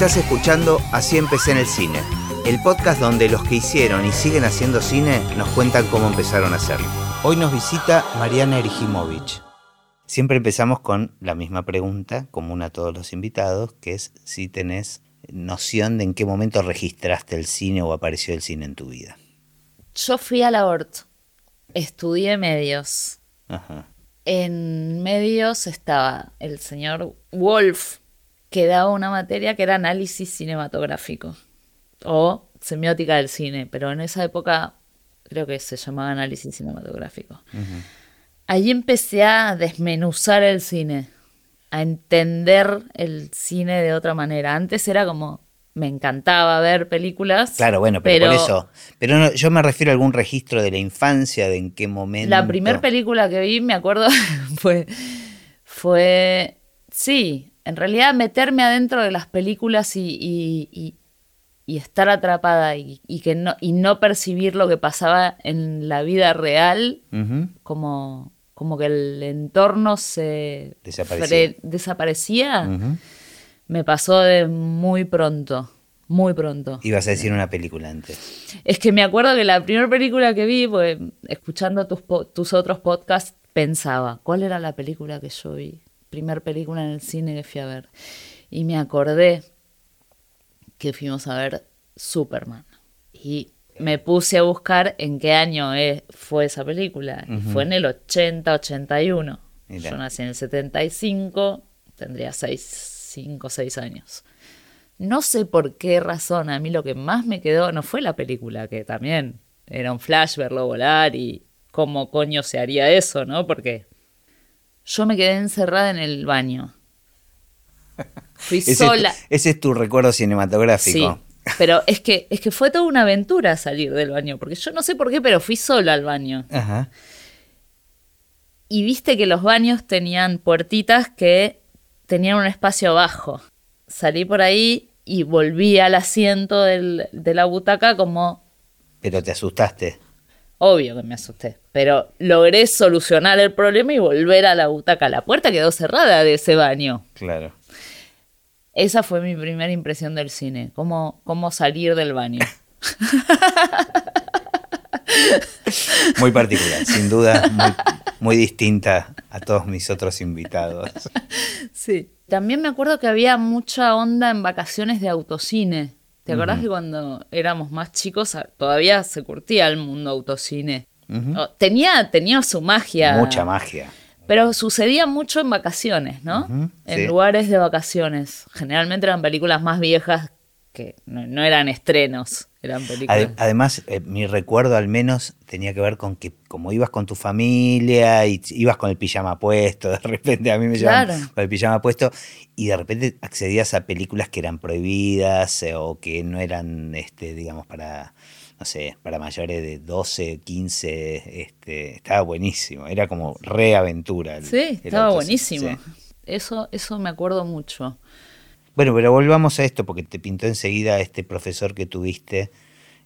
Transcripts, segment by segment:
Estás escuchando Así empecé en el cine, el podcast donde los que hicieron y siguen haciendo cine nos cuentan cómo empezaron a hacerlo. Hoy nos visita Mariana Ergimovich. Siempre empezamos con la misma pregunta, común a todos los invitados, que es si tenés noción de en qué momento registraste el cine o apareció el cine en tu vida. Yo fui al aborto, estudié medios. Ajá. En medios estaba el señor Wolf, que daba una materia que era análisis cinematográfico o semiótica del cine, pero en esa época creo que se llamaba análisis cinematográfico. Allí empecé a desmenuzar el cine, a entender el cine de otra manera. Antes era como, me encantaba ver películas. Claro, bueno, pero, por eso. Pero no, yo me refiero a algún registro de la infancia, de en qué momento. La primera película que vi, me acuerdo, fue. Fue. Sí, en realidad meterme adentro de las películas y, y- y- y estar atrapada y, que no, y no percibir lo que pasaba en la vida real como, como que el entorno se Desaparecía. me pasó de muy pronto, muy pronto. Ibas a decir una película antes. Es que me acuerdo que la primera película que vi, pues, escuchando tus, tus otros podcasts, pensaba, ¿cuál era la película que yo vi? Primer película en el cine que fui a ver. Y me acordé que fuimos a ver Superman. Y me puse a buscar en qué año eh, fue esa película. Y fue en el 80, 81. Mira. Yo nací en el 75, tendría 6, 5, 6 años. No sé por qué razón, a mí lo que más me quedó no fue la película, que también era un flash verlo volar y cómo coño se haría eso, ¿no? Porque yo me quedé encerrada en el baño. Fui Ese, sola. Es tu, ese es tu recuerdo cinematográfico. Sí, pero es que, es que fue toda una aventura salir del baño, porque yo no sé por qué, pero fui sola al baño. Ajá. Y viste que los baños tenían puertitas que tenían un espacio abajo. Salí por ahí y volví al asiento del- de la butaca como Pero te asustaste. Obvio que me asusté. Pero logré solucionar el problema y volver a la butaca. La puerta quedó cerrada de ese baño. Claro. Esa fue mi primera impresión del cine. Cómo, cómo salir del baño. Muy particular, sin duda, muy, muy distinta a todos mis otros invitados. Sí. También me acuerdo que había mucha onda en vacaciones de autocine. ¿Te acordás que cuando éramos más chicos todavía se curtía el mundo autocine? O- tenía, tenía su magia. Mucha magia. Pero sucedía mucho en vacaciones, ¿no? En sí. lugares de vacaciones. Generalmente eran películas más viejas que no, no eran estrenos, eran películas. Ade- además, eh, mi recuerdo al menos tenía que ver con que como ibas con tu familia y ibas con el pijama puesto, de repente a mí me llevaban Claro. con el pijama puesto y de repente accedías a películas que eran prohibidas eh, o que no eran, este, digamos, para, no sé, para mayores de 12, 15, este, estaba buenísimo, era como reaventura. el- sí, estaba buenísimo. sí. Eso, eso me acuerdo mucho. Bueno, pero volvamos a esto, porque te pintó enseguida este profesor que tuviste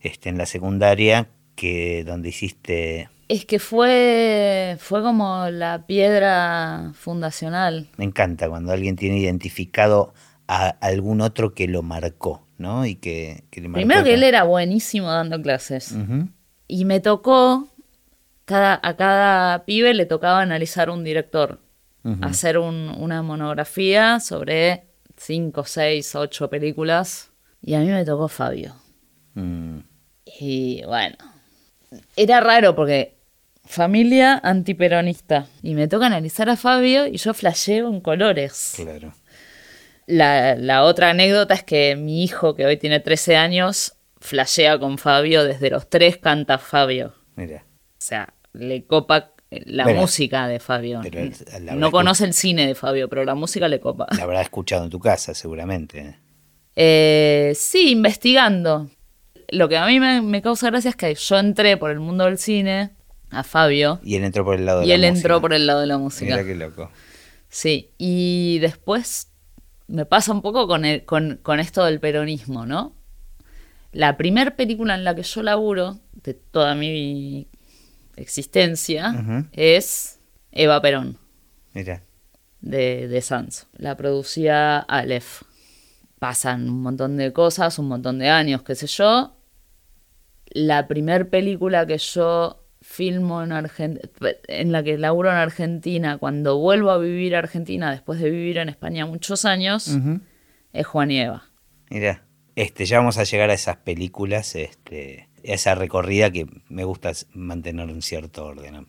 este, en la secundaria, que donde hiciste, Es que fue, fue como la piedra fundacional. me encanta cuando alguien tiene identificado a algún otro que lo marcó, ¿no? Y que, que le marcó Primero que él era buenísimo dando clases. Y me tocó, cada, a cada pibe le tocaba analizar un director, hacer un- una monografía sobre cinco, seis, ocho películas. Y a mí me tocó Fabio. Mm, Y bueno, era raro porque familia antiperonista. Y me toca analizar a Fabio y yo flasheo en colores. claro. La, la otra anécdota es que mi hijo, que hoy tiene 13 años, flashea con Fabio desde los tres, canta Fabio. Mira. O sea, le copa la Bueno, música de Fabio. él- no conoce el cine de Fabio, pero la música le copa. La habrá escuchado en tu casa, seguramente. Eh, sí, investigando. Lo que a mí me, me causa gracia es que yo entré por el mundo del cine a Fabio Y él entró por el lado de y la él música. entró por el lado de la música. Mira qué loco. Sí, y después me pasa un poco con, el- con, con esto del peronismo, ¿no? La primer película en la que yo laburo, de toda mi existencia, es Eva Perón, Mira. de, de Sanz. La producía Aleph. pasan un montón de cosas, un montón de años, qué sé yo. La primer película que yo filmo en Argentina, en la que laburo en Argentina, cuando vuelvo a vivir a Argentina después de vivir en España muchos años, es Juan y Eva. Mira, este, ya vamos a llegar a esas películas, este, esa recorrida que me gusta mantener en cierto orden.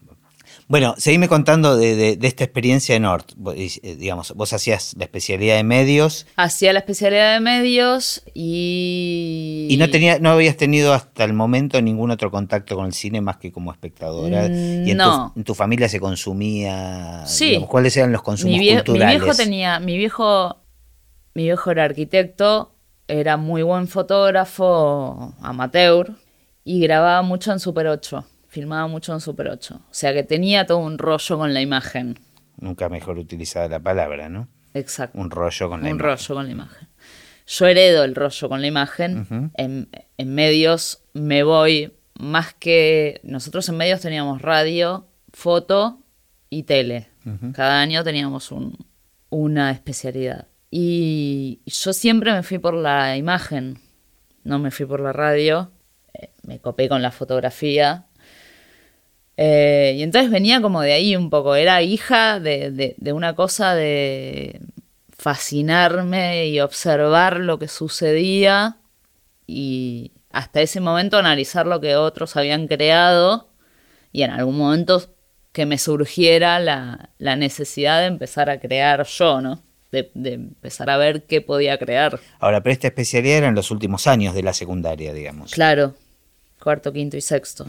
Bueno, seguime contando de, esta experiencia en Nord. Eh, digamos, vos hacías la especialidad de medios. Hacía la especialidad de medios y. Y no tenía, no habías tenido hasta el momento ningún otro contacto con el cine más que como espectadora. y en, no. tu, en tu familia se consumía. Sí. ¿Cuáles eran los consumos mi culturales? Mi viejo tenía. Mi viejo. Mi viejo era arquitecto, era muy buen fotógrafo, amateur, y grababa mucho en Super 8 filmaba mucho en Super 8. O sea que tenía todo un rollo con la imagen. Nunca mejor utilizada la palabra, ¿no? Exacto. Un rollo con la un imagen. Un rollo con la imagen. Yo heredo el rollo con la imagen. en, medios me voy más que... Nosotros en medios teníamos radio, foto y tele. Cada año teníamos un, una especialidad. Y yo siempre me fui por la imagen, no me fui por la radio. Me copé con la fotografía eh, y entonces venía como de ahí un poco, era hija de, una cosa de fascinarme y observar lo que sucedía y hasta ese momento analizar lo que otros habían creado y en algún momento que me surgiera la, necesidad de empezar a crear yo, ¿no? De, de, empezar a ver qué podía crear. Ahora, pero esta especialidad era en los últimos años de la secundaria, digamos. Claro, cuarto, quinto y sexto.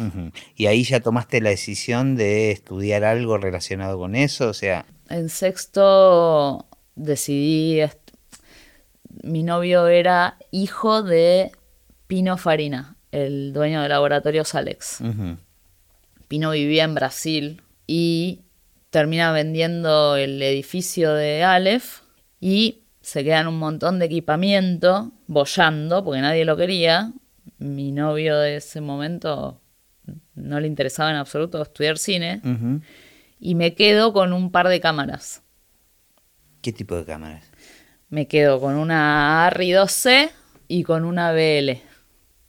Y ahí ya tomaste la decisión de estudiar algo relacionado con eso, o sea... En sexto decidí... Mi novio era hijo de Pino Farina, el dueño de laboratorios Alex. Pino vivía en Brasil y termina vendiendo el edificio de Aleph y se quedan un montón de equipamiento bollando porque nadie lo quería mi novio de ese momento no le interesaba en absoluto estudiar cine y me quedo con un par de cámaras. ¿Qué tipo de cámaras? Me quedo con una ARRI 2C y con una BL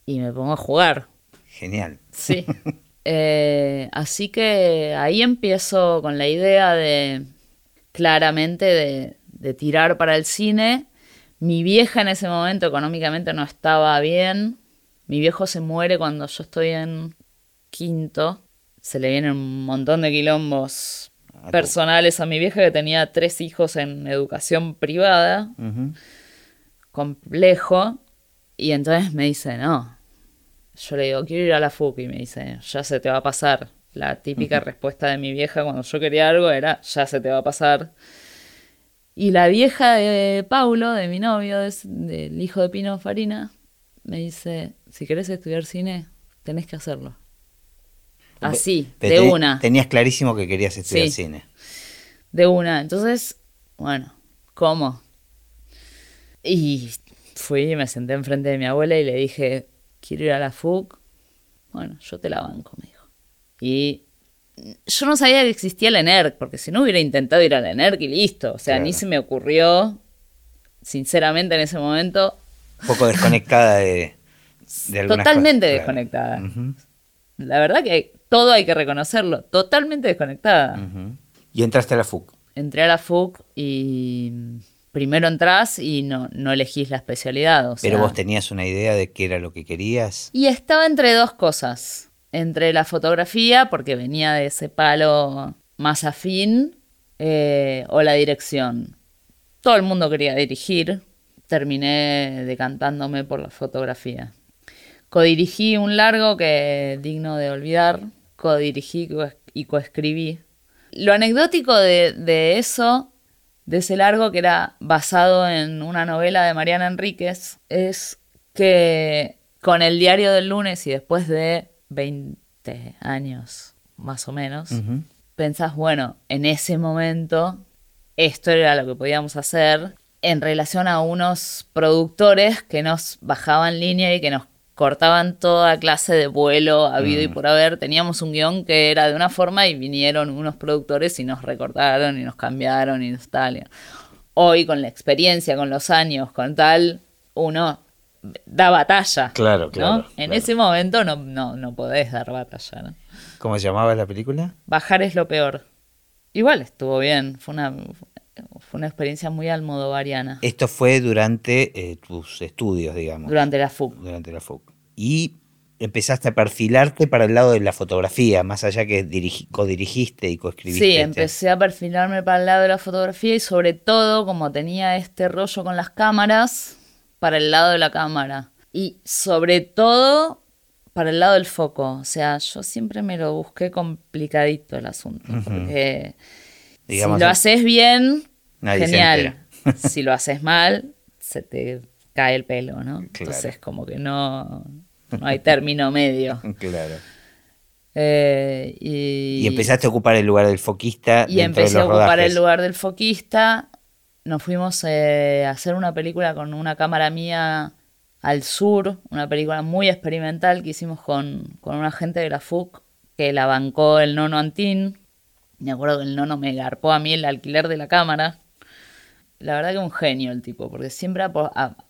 y me pongo a jugar. Genial. Sí. Eh, así que ahí empiezo con la idea de claramente de, de tirar para el cine. Mi vieja en ese momento económicamente no estaba bien mi viejo se muere cuando yo estoy en quinto. Se le vienen un montón de quilombos personales a mi vieja que tenía tres hijos en educación privada. Complejo. Y entonces me dice, no. Yo le digo, quiero ir a la FUC. Y me dice, ya se te va a pasar. La típica respuesta de mi vieja cuando yo quería algo era, ya se te va a pasar. Y la vieja de Paulo, de mi novio, del hijo de Pino Farina, me dice, si querés estudiar cine, tenés que hacerlo. Así, de una. Tenías clarísimo que querías estudiar cine. De una. Entonces, bueno, ¿cómo? Y fui y me senté enfrente de mi abuela y le dije, quiero ir a la FUC. Bueno, yo te la banco, me dijo. Y yo no sabía que existía la ENERC, porque si no hubiera intentado ir a la ENERC y listo. O sea, ni se me ocurrió, sinceramente, en ese momento, un poco desconectada de, de Totalmente desconectada. La verdad que todo hay que reconocerlo, totalmente desconectada. ¿Y entraste a la FUC? Entré a la FUC y primero entras y no, no elegís la especialidad. Pero vos tenías una idea de qué era lo que querías. Y estaba entre dos cosas. Entre la fotografía, porque venía de ese palo más afín, eh, o la dirección. Todo el mundo quería dirigir, terminé decantándome por la fotografía. Codirigí un largo que digno de olvidar, codirigí y coescribí. Lo anecdótico de, eso, de ese largo que era basado en una novela de Mariana Enríquez, es que con el diario del lunes y después de 20 años más o menos, pensás, bueno, en ese momento esto era lo que podíamos hacer en relación a unos productores que nos bajaban línea y que nos cortaban toda clase de vuelo habido y mm. por haber. Teníamos un guion que era de una forma y vinieron unos productores y nos recortaron y nos cambiaron y tal. Hoy con la experiencia, con los años, con tal, uno da batalla. Claro, ¿no? claro, En claro. ese momento no, no, no podés dar batalla, ¿no? ¿Cómo se llamaba la película? Bajar es lo peor. Igual estuvo bien, fue una, fue una experiencia muy almodovariana Esto fue durante eh, tus estudios, digamos, durante la FUC. durante la FUC. Y empezaste a perfilarte para el lado de la fotografía, más allá que dirigi- codirigiste y coescribiste. Sí, empecé a perfilarme para el lado de la fotografía y sobre todo, como tenía este rollo con las cámaras, para el lado de la cámara. Y sobre todo para el lado del foco. O sea, yo siempre me lo busqué complicadito el asunto. Porque Digamos, si lo haces bien, Nadie se genial. si lo haces mal, se te cae el pelo, ¿no? Claro. Entonces, como que no, no hay término medio. Claro. Eh, y, Y empezaste a ocupar el lugar del foquista. y de empecé a ocupar rodajes. el lugar del foquista. Nos fuimos eh, a hacer una película con una cámara mía al sur, una película muy experimental que hicimos con, con un agente de la FUC que la bancó el nono Antín. Me acuerdo que el nono me garpó a mí el alquiler de la cámara. La verdad que un genio el tipo, porque siempre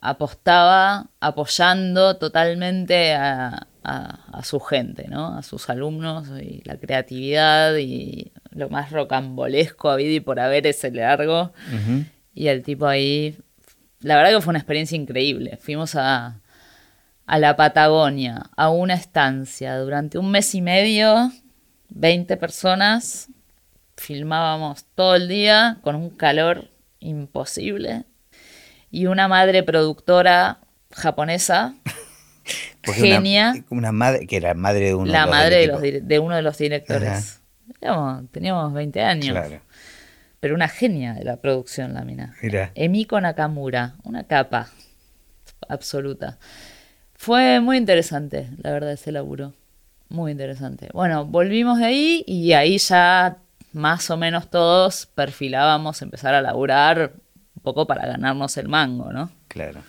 apostaba apoyando totalmente a, a- a su gente, ¿no? A sus alumnos y la creatividad y lo más rocambolesco habido y por haber ese largo. Y el tipo ahí, la verdad que fue una experiencia increíble. Fuimos a, a la Patagonia, a una estancia, durante un mes y medio, 20 personas, filmábamos todo el día con un calor imposible y una madre productora japonesa, una- genia, Una, madre, que era madre de uno la los madre de, los de uno de los directores. Teníamos, teníamos 20 años, Claro. pero una genia de la producción, la mina. Mira. Emiko Nakamura, una capa absoluta. Fue muy interesante, la verdad, ese laburo. Muy interesante. Bueno, volvimos de ahí y ahí ya más o menos todos perfilábamos empezar a laburar un poco para ganarnos el mango, ¿no? Claro.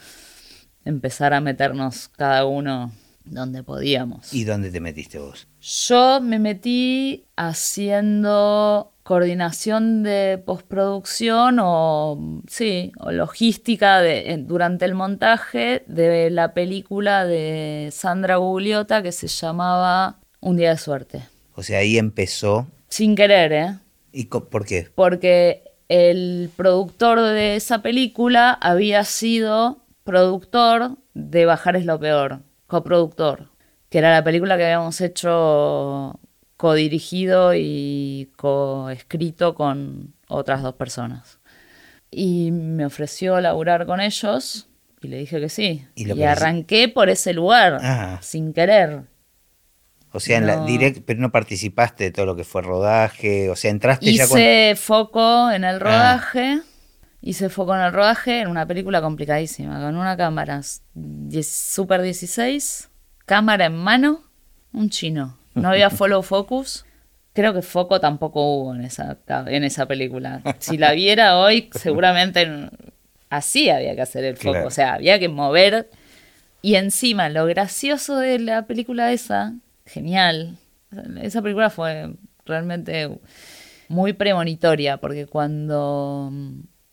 Empezar a meternos cada uno donde podíamos. ¿Y dónde te metiste vos? Yo me metí haciendo coordinación de postproducción o sí, o logística de, durante el montaje de la película de Sandra Gugliotta que se llamaba Un día de suerte. O sea, ahí empezó. Sin querer, ¿eh? ¿Y por qué? Porque el productor de esa película había sido productor de Bajar es lo peor, coproductor, que era la película que habíamos hecho codirigido y coescrito con otras dos personas. Y me ofreció laburar con ellos y le dije que sí. Y arranqué por ese lugar, Ah. sin querer. O sea, en la direct, pero no participaste de todo lo que fue rodaje. O sea, entraste ya con. Hice foco en Ah. el rodaje. Hice foco en el rodaje en una película complicadísima, con una cámara Super 16, cámara en mano, un chino. No había follow focus. Creo que foco tampoco hubo en esa, en esa película. Si la viera hoy, seguramente así había que hacer el foco. Claro. O sea, había que mover. Y encima, lo gracioso de la película esa, genial. Esa película fue realmente muy premonitoria, porque cuando,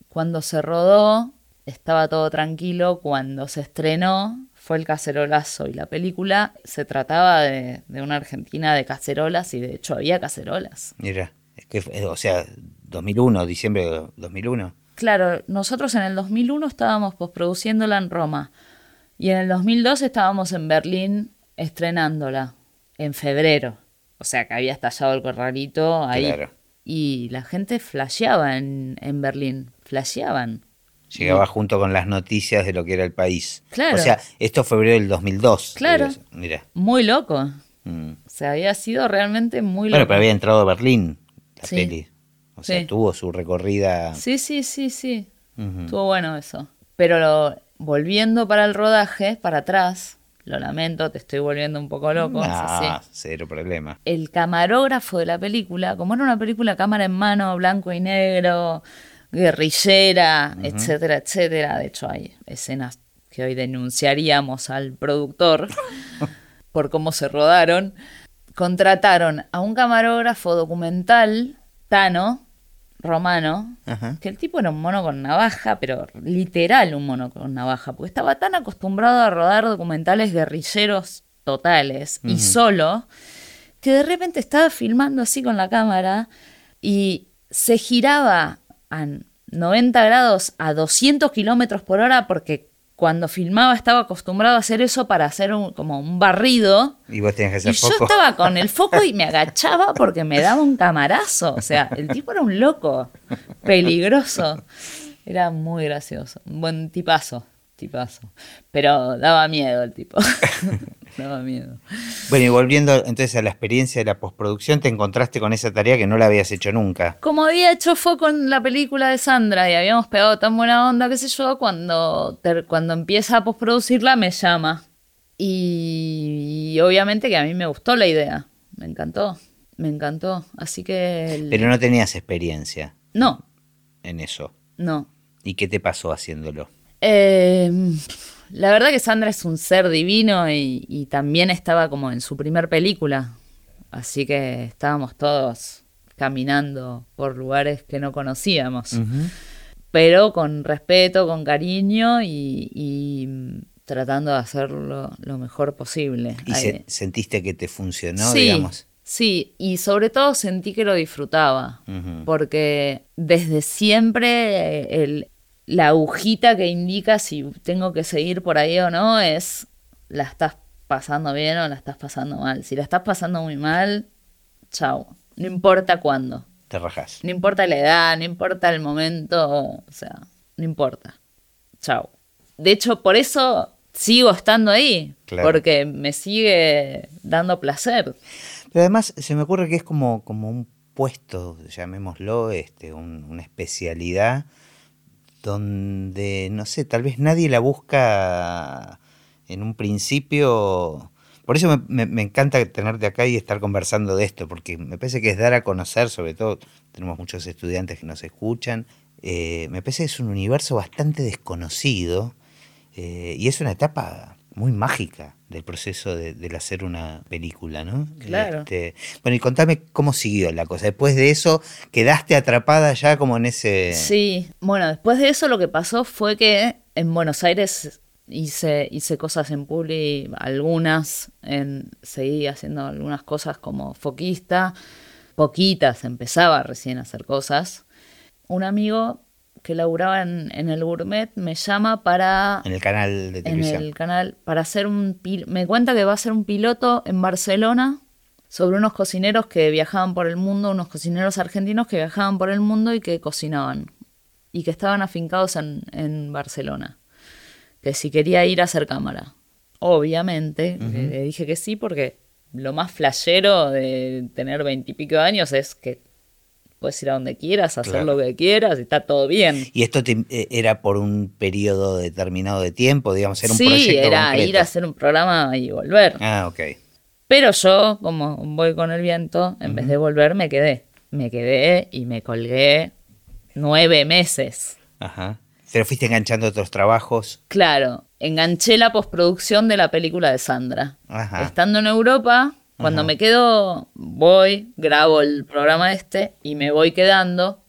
cuando se rodó estaba todo tranquilo, cuando se estrenó fue el cacerolazo y la película se trataba de, de una Argentina de cacerolas y de hecho había cacerolas. Mira, es que, o sea, 2001, diciembre de 2001. Claro, nosotros en el 2001 estábamos posproduciéndola en Roma y en el 2002 estábamos en Berlín estrenándola en febrero. O sea que había estallado el corralito ahí. Claro. Y la gente flasheaba en, en Berlín, flasheaban. Llegaba junto con las noticias de lo que era el país. Claro. O sea, esto fue febrero del 2002. Claro. Mira. Muy loco. Mm. O sea, había sido realmente muy Bueno, loco. pero había entrado a Berlín la Sí. peli. O sea, Sí. tuvo su recorrida. Sí, sí, sí, sí. Ujú. Estuvo bueno eso. Pero lo- volviendo para el rodaje, para atrás, lo lamento, te estoy volviendo un poco loco. Ah, cero problema. el camarógrafo de la película, como era una película cámara en mano, blanco y negro, guerrillera, etcétera, etcétera. De hecho, hay escenas que hoy denunciaríamos al productor por cómo se rodaron. Contrataron a un camarógrafo documental, Tano, Romano, Ajá. que el tipo era un mono con navaja, pero literal un mono con navaja, porque estaba tan acostumbrado a rodar documentales guerrilleros totales y solo, que de repente estaba filmando así con la cámara y se giraba a 90 grados a 200 kilómetros por hora porque cuando filmaba estaba acostumbrado a hacer eso para hacer un- como un barrido. Y vos tenías que Y hacer yo foco. estaba con el foco y me agachaba porque me daba un camarazo. O sea, el tipo era un loco, peligroso. Era muy gracioso. Un buen tipazo, tipazo. Pero daba miedo el tipo. daba miedo. Bueno, y volviendo entonces a la experiencia de la postproducción, te encontraste con esa tarea que no la habías hecho nunca. Como había hecho foco en la película de Sandra y habíamos pegado tan buena onda, qué sé yo, cuando, cuando empieza a postproducirla me llama. Y, y obviamente que a mí me gustó la idea. Me encantó. Me encantó. Así que... el- Pero no tenías experiencia No, en eso. no. ¿Y qué te pasó haciéndolo? Eh, la verdad que Sandra es un ser divino y, y también estaba como en su primer película. Así que estábamos todos caminando por lugares que no conocíamos. Pero con respeto, con cariño y, y, mm, tratando de hacerlo lo mejor posible. ¿Y se- sentiste que te funcionó, sí, digamos? sí, y sobre todo sentí que lo disfrutaba, porque desde siempre el, la agujita que indica si tengo que seguir por ahí o no es la estás pasando bien o la estás pasando mal. Si la estás pasando muy mal, chao. No importa cuándo, Te rajás. no importa la edad, no importa el momento, o sea, no importa. Chao. De hecho, por eso sigo estando ahí, Claro. porque me sigue dando placer. Pero además se me ocurre que es como, como un puesto, llamémoslo, este, un- una especialidad donde, no sé, tal vez nadie la busca en un principio. Por eso me, encanta tenerte acá y estar conversando de esto, porque me parece que es dar a conocer, sobre todo tenemos muchos estudiantes que nos escuchan, eh, me parece que es un universo bastante desconocido eh, y es una etapa muy mágica del proceso de, del hacer una película, ¿no? Claro. Este, bueno, y contame cómo siguió la cosa. Después de eso, quedaste atrapada ya como en ese... Sí, bueno, después de eso lo que pasó fue que en Buenos Aires hice, hice cosas en Publi, algunas, en, seguí haciendo algunas cosas como foquista, poquitas, empezaba recién a hacer cosas. Un amigo que laburaba en, en el Gourmet me llama para En el canal de en televisión. el canal para hacer un me cuenta que va a hacer un piloto en Barcelona sobre unos cocineros que viajaban por el mundo, unos cocineros argentinos que viajaban por el mundo y que cocinaban y que estaban afincados en, en Barcelona. Que si quería ir a hacer cámara. Obviamente, le- le dije que sí porque lo más flashero de tener veintipico años es que puedes ir a donde quieras, hacer Claro. lo que quieras y está todo bien. ¿Y esto te- eh, era por un periodo determinado de tiempo? Digamos, era un sí, proyecto era concreto? ir a hacer un programa y volver. Ah, ok. Pero yo, como voy con el viento, en vez de volver me quedé. Me quedé y me colgué nueve meses. Ajá. Pero fuiste enganchando otros trabajos. Claro, enganché la postproducción de la película de Sandra. Ajá. Estando en Europa, cuando me quedo, voy, grabo el programa este y me voy quedando.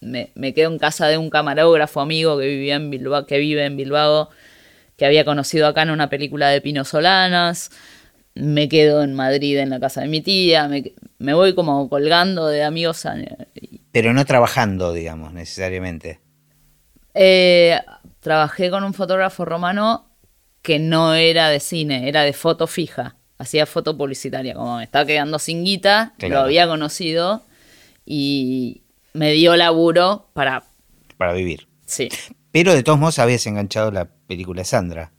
Me, me quedo en casa de un camarógrafo amigo que vivía en Bilbao, que vive en Bilbao, que había conocido acá en una película de Pino Solanas. Me quedo en Madrid en la casa de mi tía. Me, me voy como colgando de amigos. a- Pero no trabajando, digamos, necesariamente. Eh, trabajé con un fotógrafo romano que no era de cine, era de foto fija. Hacía foto publicitaria. Como me estaba quedando sin guita, Claro. lo había conocido y me dio laburo para. Para vivir. Sí. Pero de todos modos habías enganchado la película de Sandra.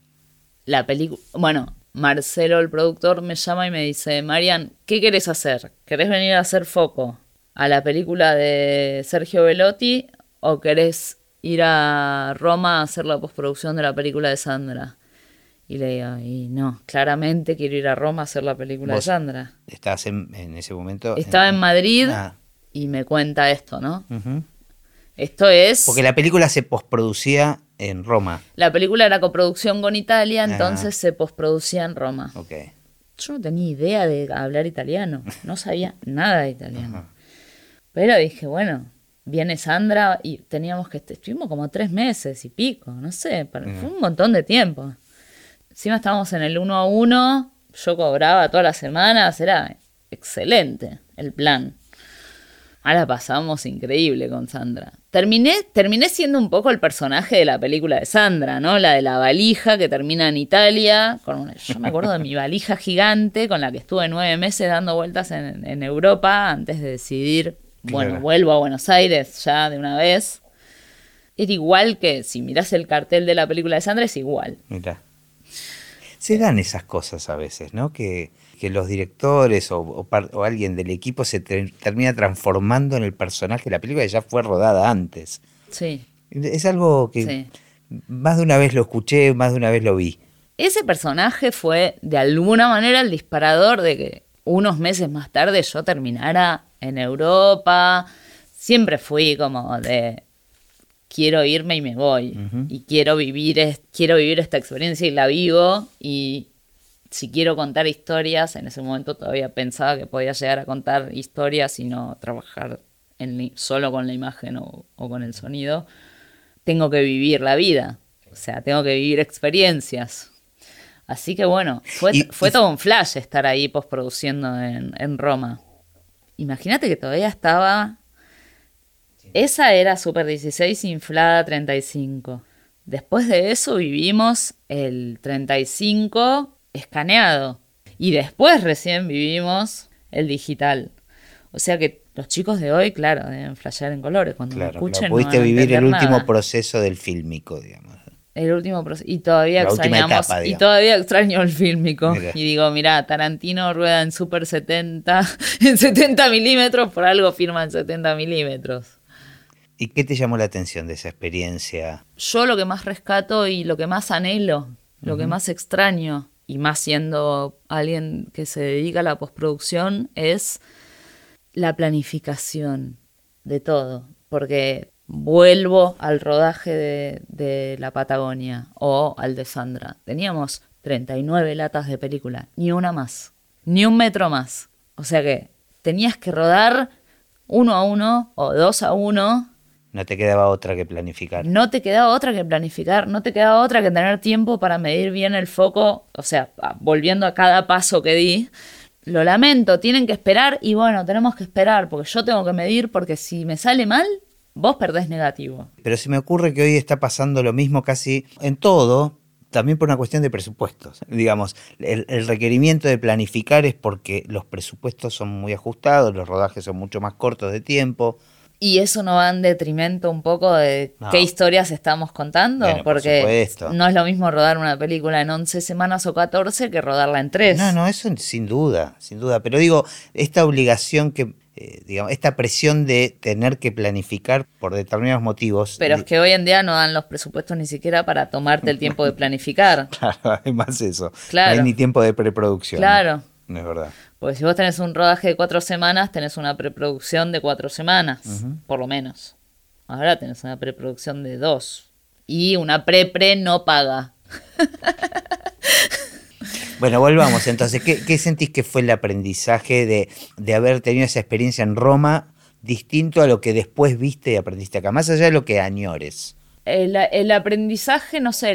La película. Bueno, Marcelo, el productor, me llama y me dice: Marian, ¿qué querés hacer? ¿Querés venir a hacer foco a la película de Sergio Velotti o querés ir a Roma a hacer la postproducción de la película de Sandra? Y le digo: Y no, claramente quiero ir a Roma a hacer la película de Sandra. Estabas en, en ese momento. Estaba en Madrid Ah, y me cuenta esto, ¿no? Esto es. Porque la película se posproducía en Roma. La película era coproducción con Italia, Ah. entonces se postproducía en Roma. Ok. Yo no tenía idea de hablar italiano, no sabía nada de italiano. Pero dije, bueno, viene Sandra y teníamos que, estuvimos como tres meses y pico, no sé, fue un montón de tiempo. Encima estábamos en el uno a uno, yo cobraba todas las semanas, era excelente el plan. Ahora pasamos increíble con Sandra. Terminé, terminé siendo un poco el personaje de la película de Sandra, ¿no? La de la valija que termina en Italia. Con yo me acuerdo de mi valija gigante con la que estuve nueve meses dando vueltas en, Europa antes de decidir, bueno, vuelvo a Buenos Aires ya de una vez. Era igual que si miras el cartel de la película de Sandra, es igual. Mira. Se dan esas cosas a veces, ¿no? Que que los directores o, alguien del equipo se termina transformando en el personaje de la película que ya fue rodada antes. Sí. Es algo que más de una vez lo escuché, más de una vez lo vi. Ese personaje fue de alguna manera el disparador de que unos meses más tarde yo terminara en Europa. Siempre fui como de quiero irme y me voy. Y quiero vivir, quiero vivir esta experiencia y la vivo. Y si quiero contar historias, en ese momento todavía pensaba que podía llegar a contar historias y no trabajar en, solo con la imagen o, con el sonido, tengo que vivir la vida, o sea, tengo que vivir experiencias. Así que bueno, fue, fue todo un flash estar ahí postproduciendo en, en Roma. Imagínate que todavía estaba... Esa era Super 16 inflada 35. Después de eso vivimos el 35 escaneado. Y después recién vivimos el digital. O sea que los chicos de hoy, claro, deben flashear en colores. Cuando claro, escuchen, pudiste vivir el último proceso del fílmico, digamos. El último proceso. Y todavía extrañamos. y todavía extraño el fílmico. Y digo, mira, Tarantino rueda en Super 70, en 70 milímetros, por algo firma en 70 milímetros. ¿Y qué te llamó la atención de esa experiencia? Yo lo que más rescato y lo que más anhelo, lo que más extraño, y más siendo alguien que se dedica a la postproducción, es la planificación de todo. Porque vuelvo al rodaje de, La Patagonia o al de Sandra. Teníamos 39 latas de película, ni una más, ni un metro más. O sea que tenías que rodar uno a uno o dos a uno no te quedaba otra que planificar. No te quedaba otra que planificar, no te quedaba otra que tener tiempo para medir bien el foco, o sea, volviendo a cada paso que di. Lo lamento, tienen que esperar y bueno, tenemos que esperar porque yo tengo que medir porque si me sale mal, vos perdés negativo. Pero se me ocurre que hoy está pasando lo mismo casi en todo, también por una cuestión de presupuestos. Digamos, el, el, requerimiento de planificar es porque los presupuestos son muy ajustados, los rodajes son mucho más cortos de tiempo. Y eso no va en detrimento un poco de qué historias estamos contando, porque no es lo mismo rodar una película en 11 semanas o 14 que rodarla en 3. No, no, eso sin duda, sin duda. Pero digo, esta obligación que, eh, digamos, esta presión de tener que planificar por determinados motivos. Pero es que hoy en día no dan los presupuestos ni siquiera para tomarte el tiempo de planificar. claro, además eso. Claro. No hay ni tiempo de preproducción. Claro. No es verdad. Porque si vos tenés un rodaje de cuatro semanas, tenés una preproducción de cuatro semanas, por lo menos. Ahora tenés una preproducción de dos. Y una pre-pre no paga. Bueno, volvamos entonces. ¿Qué, sentís que fue el aprendizaje de, haber tenido esa experiencia en Roma distinto a lo que después viste y aprendiste acá? Más allá de lo que añores. El, aprendizaje, no sé,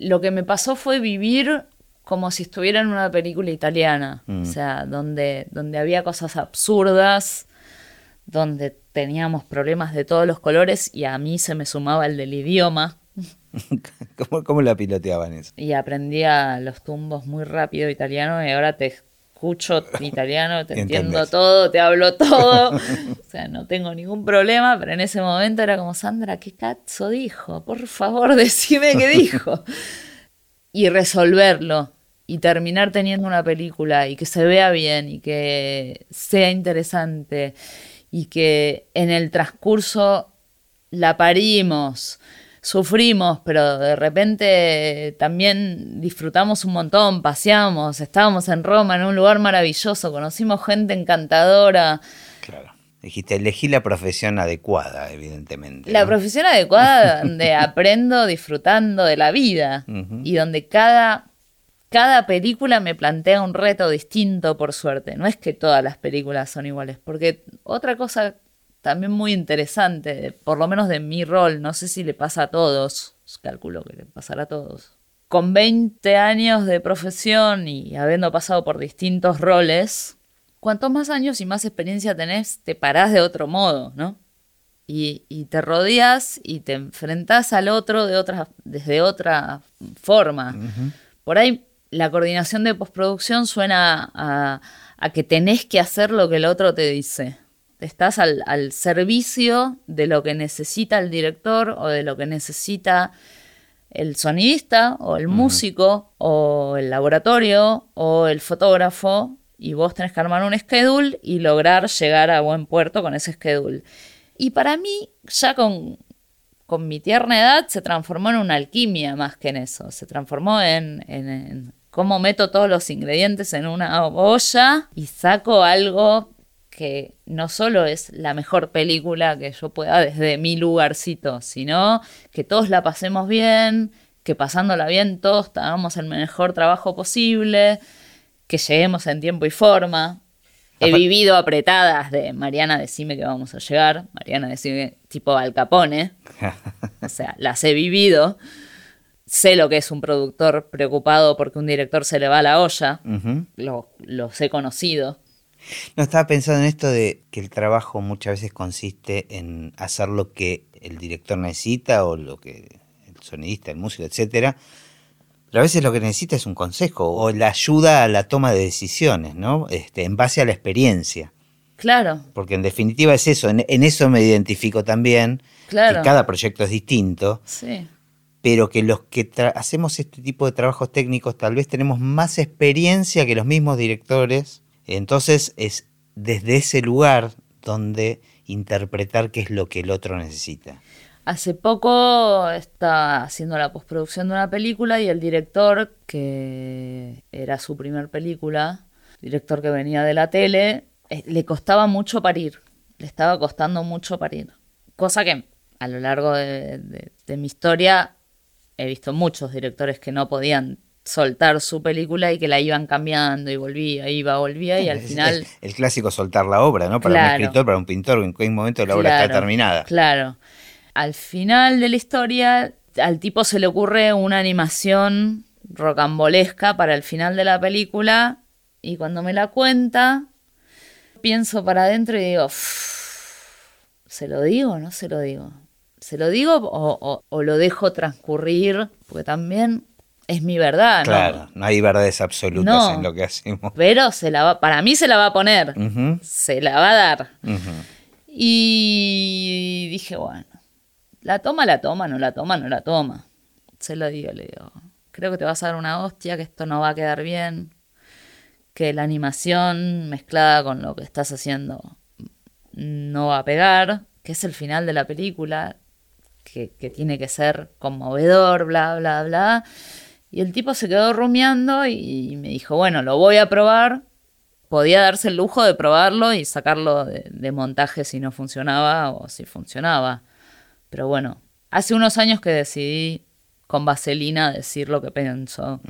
lo que me pasó fue vivir como si estuviera en una película italiana, o mm. sea, donde, donde había cosas absurdas, donde teníamos problemas de todos los colores y a mí se me sumaba el del idioma. ¿Cómo, la piloteaban eso? Y aprendía los tumbos muy rápido italiano y ahora te escucho italiano, te entiendo todo, te hablo todo. o sea, no tengo ningún problema, pero en ese momento era como, Sandra, ¿qué cazzo dijo? Por favor, decime qué dijo. Y resolverlo y terminar teniendo una película y que se vea bien y que sea interesante y que en el transcurso la parimos, sufrimos, pero de repente también disfrutamos un montón, paseamos, estábamos en Roma, en un lugar maravilloso, conocimos gente encantadora. Claro. Dijiste, elegí la profesión adecuada, evidentemente. La profesión adecuada donde aprendo disfrutando de la vida y donde cada cada película me plantea un reto distinto, por suerte. No es que todas las películas son iguales, porque otra cosa también muy interesante, por lo menos de mi rol, no sé si le pasa a todos, calculo que le pasará a todos. Con 20 años de profesión y habiendo pasado por distintos roles, cuantos más años y más experiencia tenés, te parás de otro modo, ¿no? Y, te rodeas y te enfrentás al otro de otra, desde otra forma. Por ahí la coordinación de postproducción suena a, a que tenés que hacer lo que el otro te dice estás al, servicio de lo que necesita el director o de lo que necesita el sonidista o el músico o el laboratorio o el fotógrafo y vos tenés que armar un schedule y lograr llegar a buen puerto con ese schedule. Y para mí, ya con, con mi tierna edad, se transformó en una alquimia más que en eso. Se transformó en, en cómo meto todos los ingredientes en una olla y saco algo que no solo es la mejor película que yo pueda desde mi lugarcito, sino que todos la pasemos bien, que pasándola bien todos hagamos el mejor trabajo posible, que lleguemos en tiempo y forma. He vivido apretadas de Mariana, decime que vamos a llegar. Mariana, decime tipo Al Capone. o sea, las he vivido. Sé lo que es un productor preocupado porque un director se le va a la olla. los he conocido. No, estaba pensando en esto de que el trabajo muchas veces consiste en hacer lo que el director necesita o lo que el sonidista, el músico, etcétera. Pero a veces lo que necesita es un consejo o la ayuda a la toma de decisiones, ¿no? Este, en base a la experiencia. Claro. Porque en definitiva es eso, en, eso me identifico también. Claro. Que cada proyecto es distinto. Sí. Pero que los que hacemos este tipo de trabajos técnicos tal vez tenemos más experiencia que los mismos directores entonces es desde ese lugar donde interpretar qué es lo que el otro necesita. Hace poco estaba haciendo la postproducción de una película y el director, que era su primer película, director que venía de la tele, eh, le costaba mucho parir, le estaba costando mucho parir. Cosa que a lo largo de mi historia he visto muchos directores que no podían soltar su película y que la iban cambiando y volvía, iba, volvía y al final... El, clásico soltar la obra, ¿no? Para un escritor, para un pintor, en qué momento la obra está terminada. Claro. Al final de la historia, al tipo se le ocurre una animación rocambolesca para el final de la película y cuando me la cuenta, pienso para adentro y digo, ¿se lo digo o no se lo digo? ¿Se lo digo o lo dejo transcurrir? Porque también es mi verdad. Claro, no, hay verdades absolutas en lo que hacemos. Pero se la va, para mí se la va a poner, se la va a dar. Y dije, bueno, la toma, la toma, no la toma, no la toma. Se lo digo, le digo, creo que te vas a dar una hostia, que esto no va a quedar bien, que la animación mezclada con lo que estás haciendo no va a pegar, que es el final de la película, que, tiene que ser conmovedor, bla, bla, bla. Y el tipo se quedó rumiando y me dijo, bueno, lo voy a probar. Podía darse el lujo de probarlo y sacarlo de, montaje si no funcionaba o si funcionaba. Pero bueno, hace unos años que decidí con vaselina decir lo que pienso.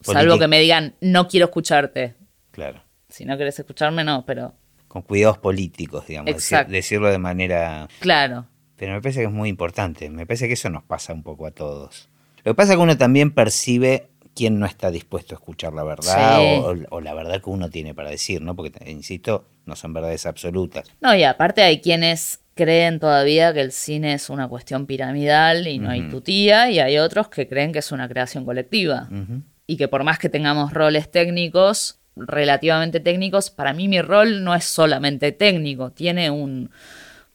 Salvo que me digan, no quiero escucharte. Claro. Si no quieres escucharme, no, pero... Con cuidados políticos, digamos. decirlo de manera... Claro. Pero me parece que es muy importante. Me parece que eso nos pasa un poco a todos. Lo que pasa es que uno también percibe quién no está dispuesto a escuchar la verdad o, la verdad que uno tiene para decir, ¿no? Porque, insisto, no son verdades absolutas. No, y aparte hay quienes creen todavía que el cine es una cuestión piramidal y no hay tutía, y hay otros que creen que es una creación colectiva. Y que por más que tengamos roles técnicos, relativamente técnicos, para mí mi rol no es solamente técnico, tiene un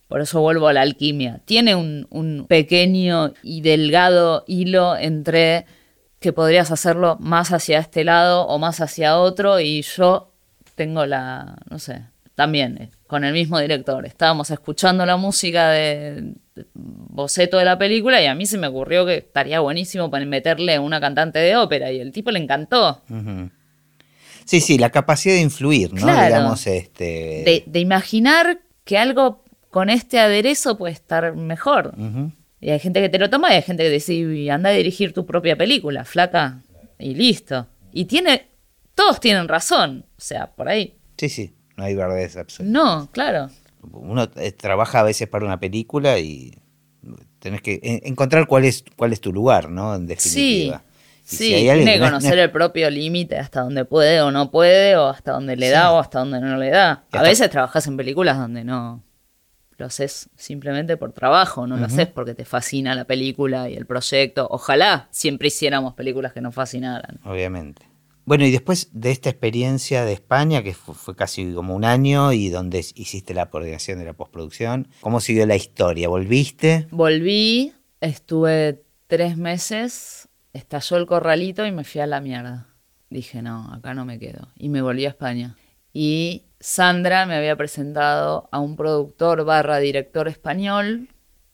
por eso vuelvo a la alquimia. Tiene un, pequeño y delgado hilo entre que podrías hacerlo más hacia este lado o más hacia otro y yo tengo la, no sé, también eh, con el mismo director. Estábamos escuchando la música de, boceto de la película y a mí se me ocurrió que estaría buenísimo para meterle una cantante de ópera y el tipo le encantó. Sí, sí, la capacidad de influir, ¿no? Digamos, este... de, de imaginar que algo con este aderezo puede estar mejor. Y hay gente que te lo toma y hay gente que dice, anda a dirigir tu propia película, flaca, y listo. Y tiene, todos tienen razón, o sea, por ahí. Sí, sí, no hay verdades absolutas. No, claro. Uno eh, trabaja a veces para una película y tenés que en- encontrar cuál es, cuál es tu lugar, ¿no? En Sí, definitiva. Y sí, si tiene que que no es- conocer el propio límite, hasta donde puede o no puede, o hasta donde le da o hasta donde no le da. A veces trabajas en películas donde no lo haces simplemente por trabajo, no lo haces porque te fascina la película y el proyecto. Ojalá siempre hiciéramos películas que nos fascinaran. Obviamente. Bueno, y después de esta experiencia de España, que fu- fue, casi como un año y donde hiciste la coordinación de la postproducción, ¿cómo siguió la historia? ¿Volviste? Volví, estuve tres meses, estalló el corralito y me fui a la mierda. Dije, no, acá no me quedo. Y me volví a España. Y Sandra me había presentado a un productor barra director español,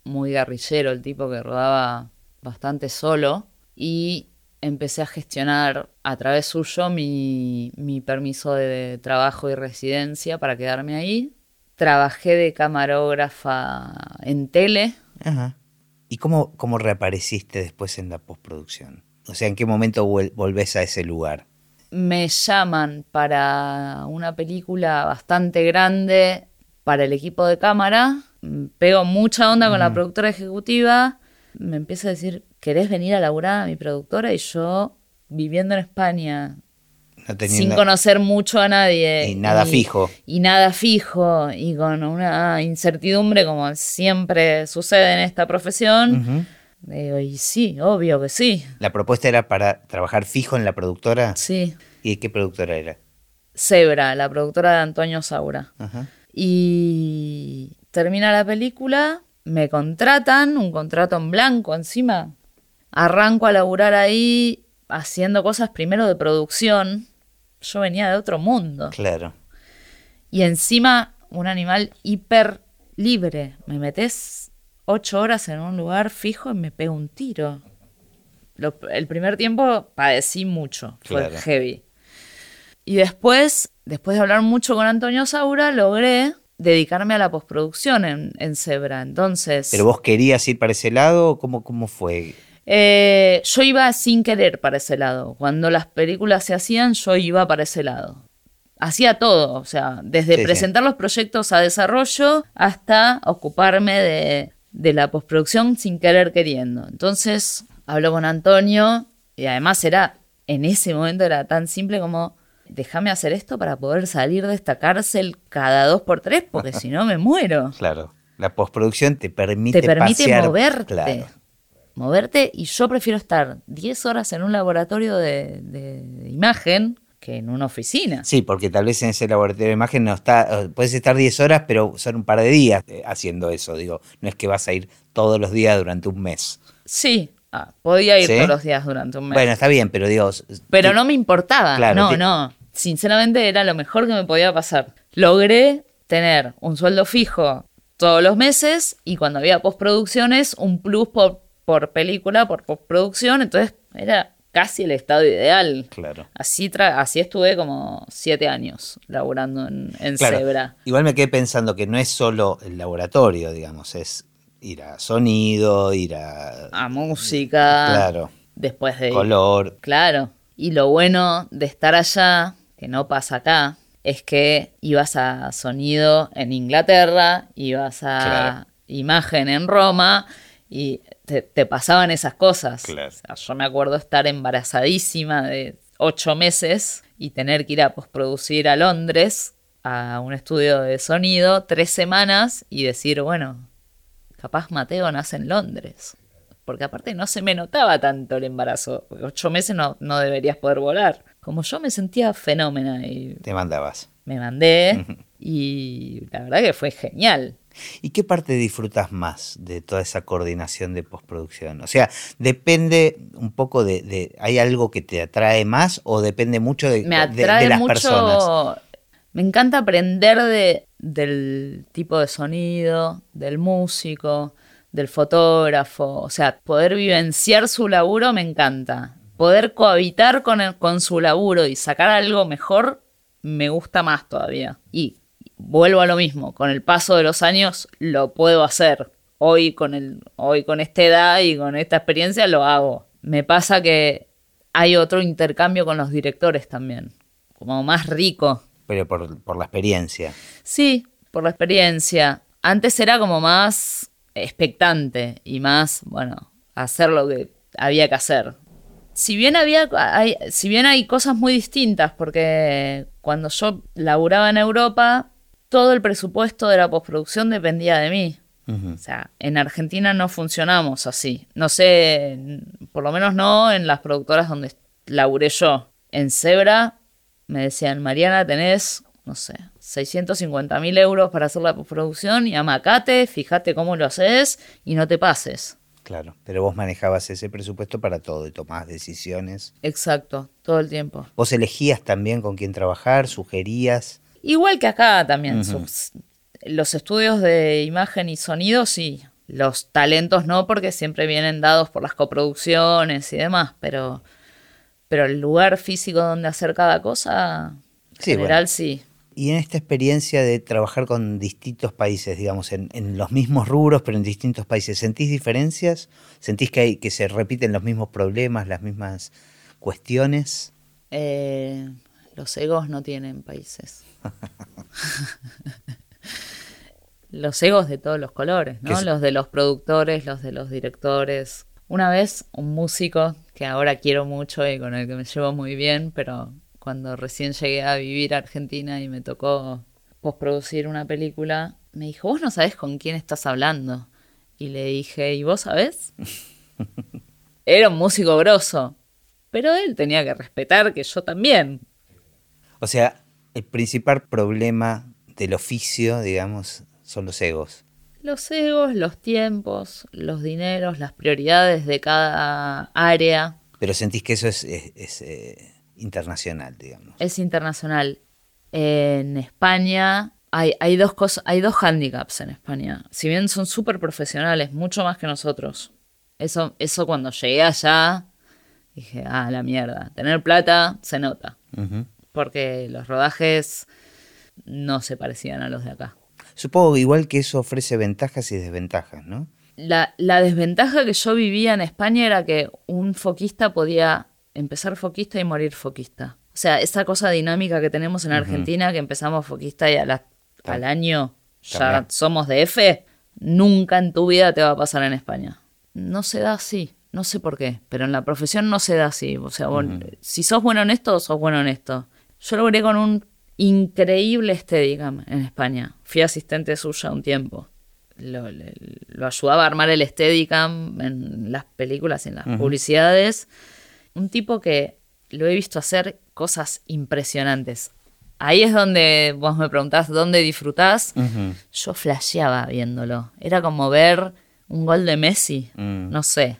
muy guerrillero, el tipo que rodaba bastante solo. Y empecé a gestionar a través suyo mi, mi permiso de trabajo y residencia para quedarme ahí. Trabajé de camarógrafa en tele, Ajá. ¿Y cómo, cómo reapareciste después en la postproducción? O sea, ¿en qué momento volvés a ese lugar? me llaman para una película bastante grande para el equipo de cámara. Pego mucha onda con la productora ejecutiva. Me empieza a decir, ¿querés venir a laburar a mi productora? Y yo, viviendo en España, No sin conocer mucho a nadie. Y nada fijo. Y nada fijo. Y con una incertidumbre como siempre sucede en esta profesión. Ujú. Digo, y sí, obvio que sí. La propuesta era para trabajar fijo en la productora. Sí. ¿Y qué productora era? Zebra, la productora de Antonio Saura. Ajá. Y termina la película, me contratan, un contrato en blanco encima. Arranco a laburar ahí haciendo cosas primero de producción. Yo venía de otro mundo. Claro. Y encima un animal hiper libre. Me metes ocho horas en un lugar fijo y me pego un tiro. Lo- el primer tiempo padecí mucho, fue heavy. Y después, después de hablar mucho con Antonio Saura, logré dedicarme a la postproducción en, en Zebra. Entonces, ¿Pero vos querías ir para ese lado o cómo, cómo fue? Eh, yo iba sin querer para ese lado. Cuando las películas se hacían, yo iba para ese lado. Hacía todo, o sea, desde Sí, sí. presentar los proyectos a desarrollo hasta ocuparme de, de la postproducción sin querer queriendo. Entonces, hablo con Antonio y además era, en ese momento era tan simple como, déjame hacer esto para poder salir de esta cárcel cada dos por tres, porque si no me muero Claro. La postproducción te permite te permite pasear- moverte. Claro. Moverte y yo prefiero estar 10 horas en un laboratorio de, de- de imagen que en una oficina. Sí, porque tal vez en ese laboratorio de imagen no está, eh, puedes estar 10 horas, pero son un par de días eh, haciendo eso, digo, no es que vas a ir todos los días durante un mes. Sí, ah, podía ir ¿Sí? todos los días durante un mes. Bueno, está bien, pero digo, s- pero no me importaba. Claro, no, no. Sinceramente era lo mejor que me podía pasar. Logré tener un sueldo fijo todos los meses y cuando había postproducciones, un plus por, por película, por postproducción. Entonces era casi el estado ideal. Claro. Así, tra- así estuve como siete años laburando en, en Claro, Zebra. Igual me quedé pensando que no es solo el laboratorio, digamos, es ir a sonido, ir a A música. Claro. Después de. color. Claro. Y lo bueno de estar allá, que no pasa acá, es que ibas a sonido en Inglaterra, ibas a Claro. imagen en Roma y te, te pasaban esas cosas. Claro. O sea, yo me acuerdo estar embarazadísima de ocho meses y tener que ir a postproducir a Londres a un estudio de sonido tres semanas y decir, bueno, capaz Mateo nace en Londres. Porque aparte no se me notaba tanto el embarazo. Ocho meses no, no deberías poder volar. Como yo me sentía fenómena y Te mandabas. me mandé y la verdad que fue genial. ¿Y qué parte disfrutas más de toda esa coordinación de postproducción? O sea, depende un poco de, de- ¿hay algo que te atrae más o depende mucho de, Me de- de atrae las mucho. personas? Me encanta aprender de, del tipo de sonido, del músico, del fotógrafo. O sea, poder vivenciar su laburo me encanta. Poder cohabitar con, el- con su laburo y sacar algo mejor me gusta más todavía. Y vuelvo a lo mismo, con el paso de los años lo puedo hacer. Hoy con, el, hoy con esta edad y con esta experiencia lo hago. Me pasa que hay otro intercambio con los directores también, como más rico. Pero por, por la experiencia. Sí, por la experiencia. Antes era como más expectante y más, bueno, hacer lo que había que hacer. Si bien había, hay, si bien hay cosas muy distintas, porque cuando yo laburaba en Europa, todo el presupuesto de la postproducción dependía de mí. O sea, en Argentina no funcionamos así. No sé, por lo menos no en las productoras donde laburé yo. En Zebra me decían, Mariana, tenés, no sé, 650 mil euros para hacer la postproducción y amacate, fíjate cómo lo haces y no te pases. Claro, pero vos manejabas ese presupuesto para todo y tomabas decisiones. Exacto, todo el tiempo. Vos elegías también con quién trabajar, sugerías. Igual que acá también. los estudios de imagen y sonido, sí. Los talentos no, porque siempre vienen dados por las coproducciones y demás, pero, pero el lugar físico donde hacer cada cosa, en general sí. Y en esta experiencia de trabajar con distintos países, digamos, en, los mismos rubros, pero en distintos países, ¿sentís diferencias? ¿Sentís que, hay, que se repiten los mismos problemas, las mismas cuestiones? Eh, los egos no tienen países. los egos de todos los colores, ¿no? Los de los productores, los de los directores. Una vez un músico que ahora quiero mucho y con el que me llevo muy bien, pero cuando recién llegué a vivir a Argentina y me tocó postproducir una película, me dijo, vos no sabés con quién estás hablando. Y le dije, ¿y vos sabés? Era un músico grosso, pero él tenía que respetar que yo también. O sea, el principal problema del oficio, digamos, son los egos. Los egos, los tiempos, los dineros, las prioridades de cada área. Pero sentís que eso es, eh, internacional, digamos. Es internacional. En España hay, hay dos cosas, hay dos handicaps en España. Si bien son súper profesionales, mucho más que nosotros. Eso, eso cuando llegué allá, dije, ah, la mierda. Tener plata se nota. Porque los rodajes no se parecían a los de acá. Supongo igual que eso ofrece ventajas y desventajas, ¿no? La, la desventaja que yo vivía en España era que un foquista podía empezar foquista y morir foquista. O sea, esa cosa dinámica que tenemos en Argentina, que empezamos foquista y al año ya somos de F, nunca en tu vida te va a pasar en España. No se da así, no sé por qué, pero en la profesión no se da así. O sea, si sos bueno en esto, sos bueno en esto. Yo logré con un increíble Steadicam en España. Fui asistente suya un tiempo. Lo, ayudaba a armar el Steadicam en las películas, en las publicidades un tipo que lo he visto hacer cosas impresionantes. Ahí es donde vos me preguntás dónde disfrutás. Yo flasheaba viéndolo. Era como ver un gol de Messi, mm. no sé.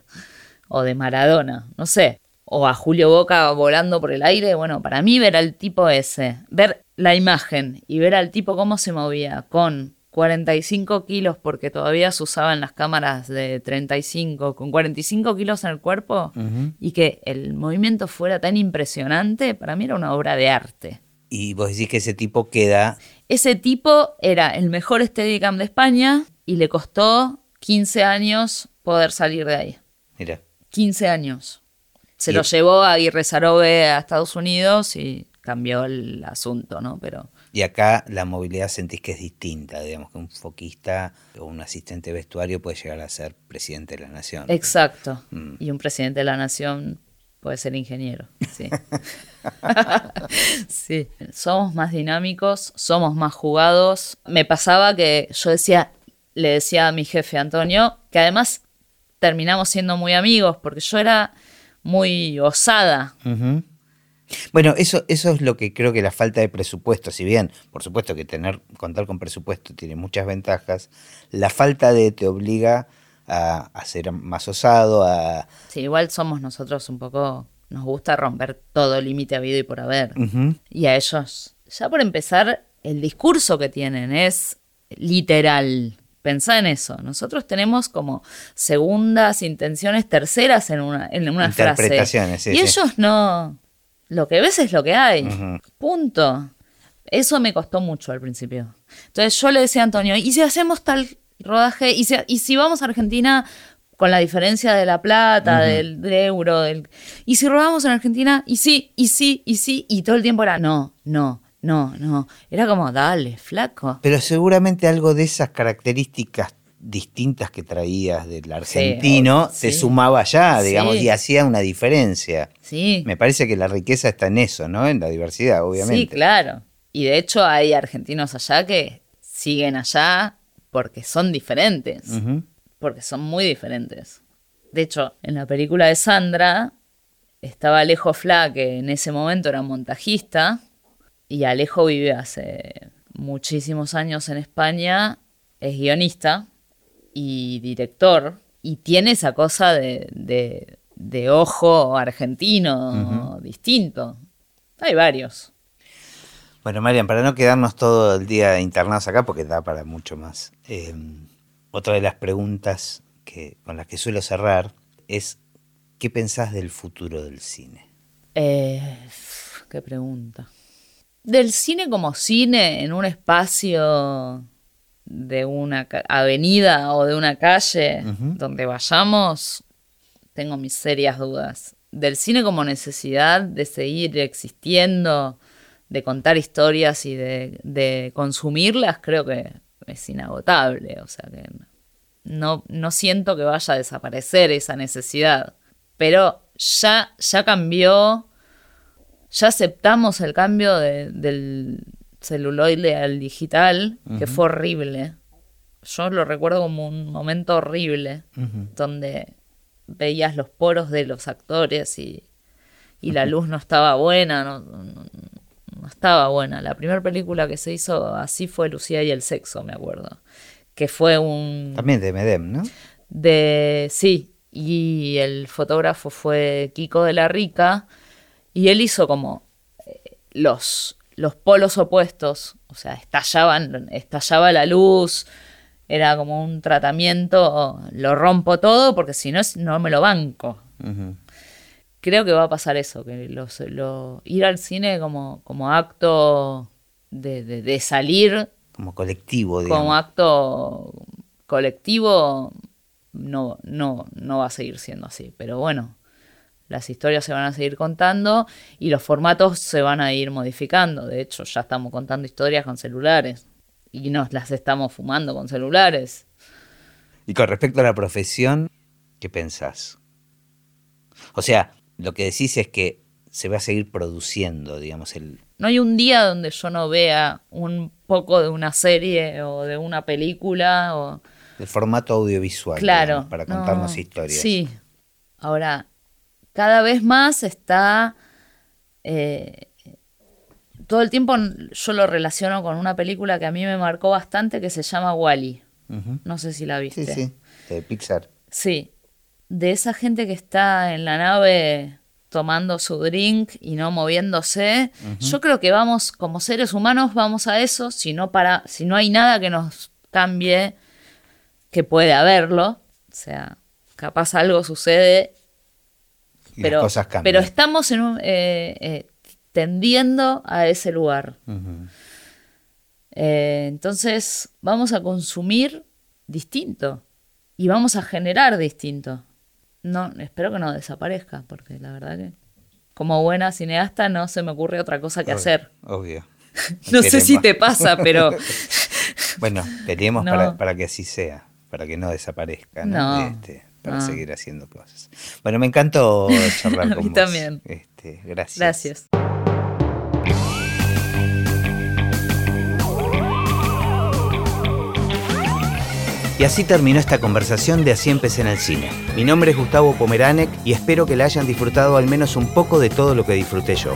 O de Maradona, no sé. O a Julio Boca volando por el aire. Bueno, para mí ver al tipo ese, ver la imagen y ver al tipo cómo se movía con 45 kilos porque todavía se usaban las cámaras de 35 con 45 kilos en el cuerpo y que el movimiento fuera tan impresionante, para mí era una obra de arte. Y vos decís que ese tipo queda... Ese tipo era el mejor Steadicam de España y le costó 15 años poder salir de ahí. Mira. 15 años. Se lo llevó a Aguirre Sarobe a Estados Unidos y cambió el asunto, ¿no? Pero y acá la movilidad sentís que es distinta, digamos que un foquista o un asistente vestuario puede llegar a ser presidente de la nación. Exacto. Mm. Y un presidente de la nación puede ser ingeniero. Sí. sí. Somos más dinámicos, somos más jugados. Me pasaba que yo decía, le decía a mi jefe Antonio, que además terminamos siendo muy amigos, porque yo era muy osada. Bueno, eso, eso es lo que creo que la falta de presupuesto, si bien, por supuesto que tener, contar con presupuesto tiene muchas ventajas, la falta de te obliga a, ser más osado, a... Sí, igual somos nosotros un poco, nos gusta romper todo límite habido y por haber. Y a ellos, ya por empezar, el discurso que tienen es literal. Pensá en eso. Nosotros tenemos como segundas intenciones, terceras en una, en una Interpretaciones, frase. y ellos no lo que ves es lo que hay. Punto. Eso me costó mucho al principio. Entonces yo le decía a Antonio, ¿y si hacemos tal rodaje? ¿Y si, y si vamos a Argentina con la diferencia de la plata, del, euro? Del, ¿Y si rodamos en Argentina? Y sí, y sí, y sí. Y todo el tiempo era, no, no, No, no. Era como, dale, flaco. Pero seguramente algo de esas características distintas que traías del argentino Sí, se sí. sumaba ya, digamos, Sí. y hacía una diferencia. Sí. Me parece que la riqueza está en eso, ¿no? En la diversidad, obviamente. Sí, claro. Y de hecho hay argentinos allá que siguen allá porque son diferentes. Porque son muy diferentes. De hecho, en la película de Sandra estaba Alejo Fla, que en ese momento era montajista, y Alejo vive hace muchísimos años en España, es guionista y director, y tiene esa cosa de, de- de ojo argentino distinto. Hay varios. Bueno, Marian, para no quedarnos todo el día internados acá, porque da para mucho más, eh, otra de las preguntas que, con las que suelo cerrar es, ¿qué pensás del futuro del cine? Eh, qué pregunta. Del cine como cine en un espacio de una avenida o de una calle donde vayamos, tengo mis serias dudas. Del cine como necesidad de seguir existiendo, de contar historias y de, de consumirlas, creo que es inagotable. O sea que no, no siento que vaya a desaparecer esa necesidad. Pero ya, ya cambió, ya aceptamos el cambio de- del celuloide al digital, que fue horrible. Yo lo recuerdo como un momento horrible, donde veías los poros de los actores y, y la luz no estaba buena, no, no- no estaba buena. La primera película que se hizo así fue Lucía y el sexo, me acuerdo. Que fue un... También de Medem, ¿no? De. Sí, y el fotógrafo fue Kiko de la Rica, y él hizo como eh, los, los polos opuestos, o sea, estallaban, estallaba la luz, era como un tratamiento, lo rompo todo porque si no, no me lo banco. Creo que va a pasar eso, que los, lo- ir al cine como, como acto de, de- de salir Como colectivo, digamos. como acto colectivo no, no, no va a seguir siendo así. Pero bueno, las historias se van a seguir contando y los formatos se van a ir modificando. De hecho, ya estamos contando historias con celulares y nos las estamos fumando con celulares. Y con respecto a la profesión, ¿qué pensás? O sea, lo que decís es que se va a seguir produciendo, digamos, el... No hay un día donde yo no vea un poco de una serie o de una película o el formato audiovisual Claro. digamos, para no, contarnos historias. Sí. Ahora, cada vez más está. eh, todo el tiempo yo lo relaciono con una película que a mí me marcó bastante que se llama Wally. Ujú. No sé si la Sí, viste. sí, de Pixar. Sí. De esa gente que está en la nave tomando su drink y no moviéndose. Yo creo que vamos, como seres humanos, vamos a eso, si no para, si no hay nada que nos cambie, que puede haberlo. O sea, capaz algo sucede, Y pero, las cosas cambian. pero estamos en un, eh, eh, tendiendo a ese lugar. Eh, entonces vamos a consumir distinto y vamos a generar distinto. No, espero que no desaparezca, porque la verdad que como buena cineasta no se me ocurre otra cosa que Obvio, hacer. Obvio. No sé si te pasa, pero Bueno, peleemos No. para, para que así sea, para que no desaparezca, ¿no? No. Este, para No. seguir haciendo cosas. Bueno, me encantó charlar A con mí vos. también. Este, gracias. gracias. Y así terminó esta conversación de Así empecé en el cine. Mi nombre es Gustavo Pomeranek y espero que la hayan disfrutado al menos un poco de todo lo que disfruté yo.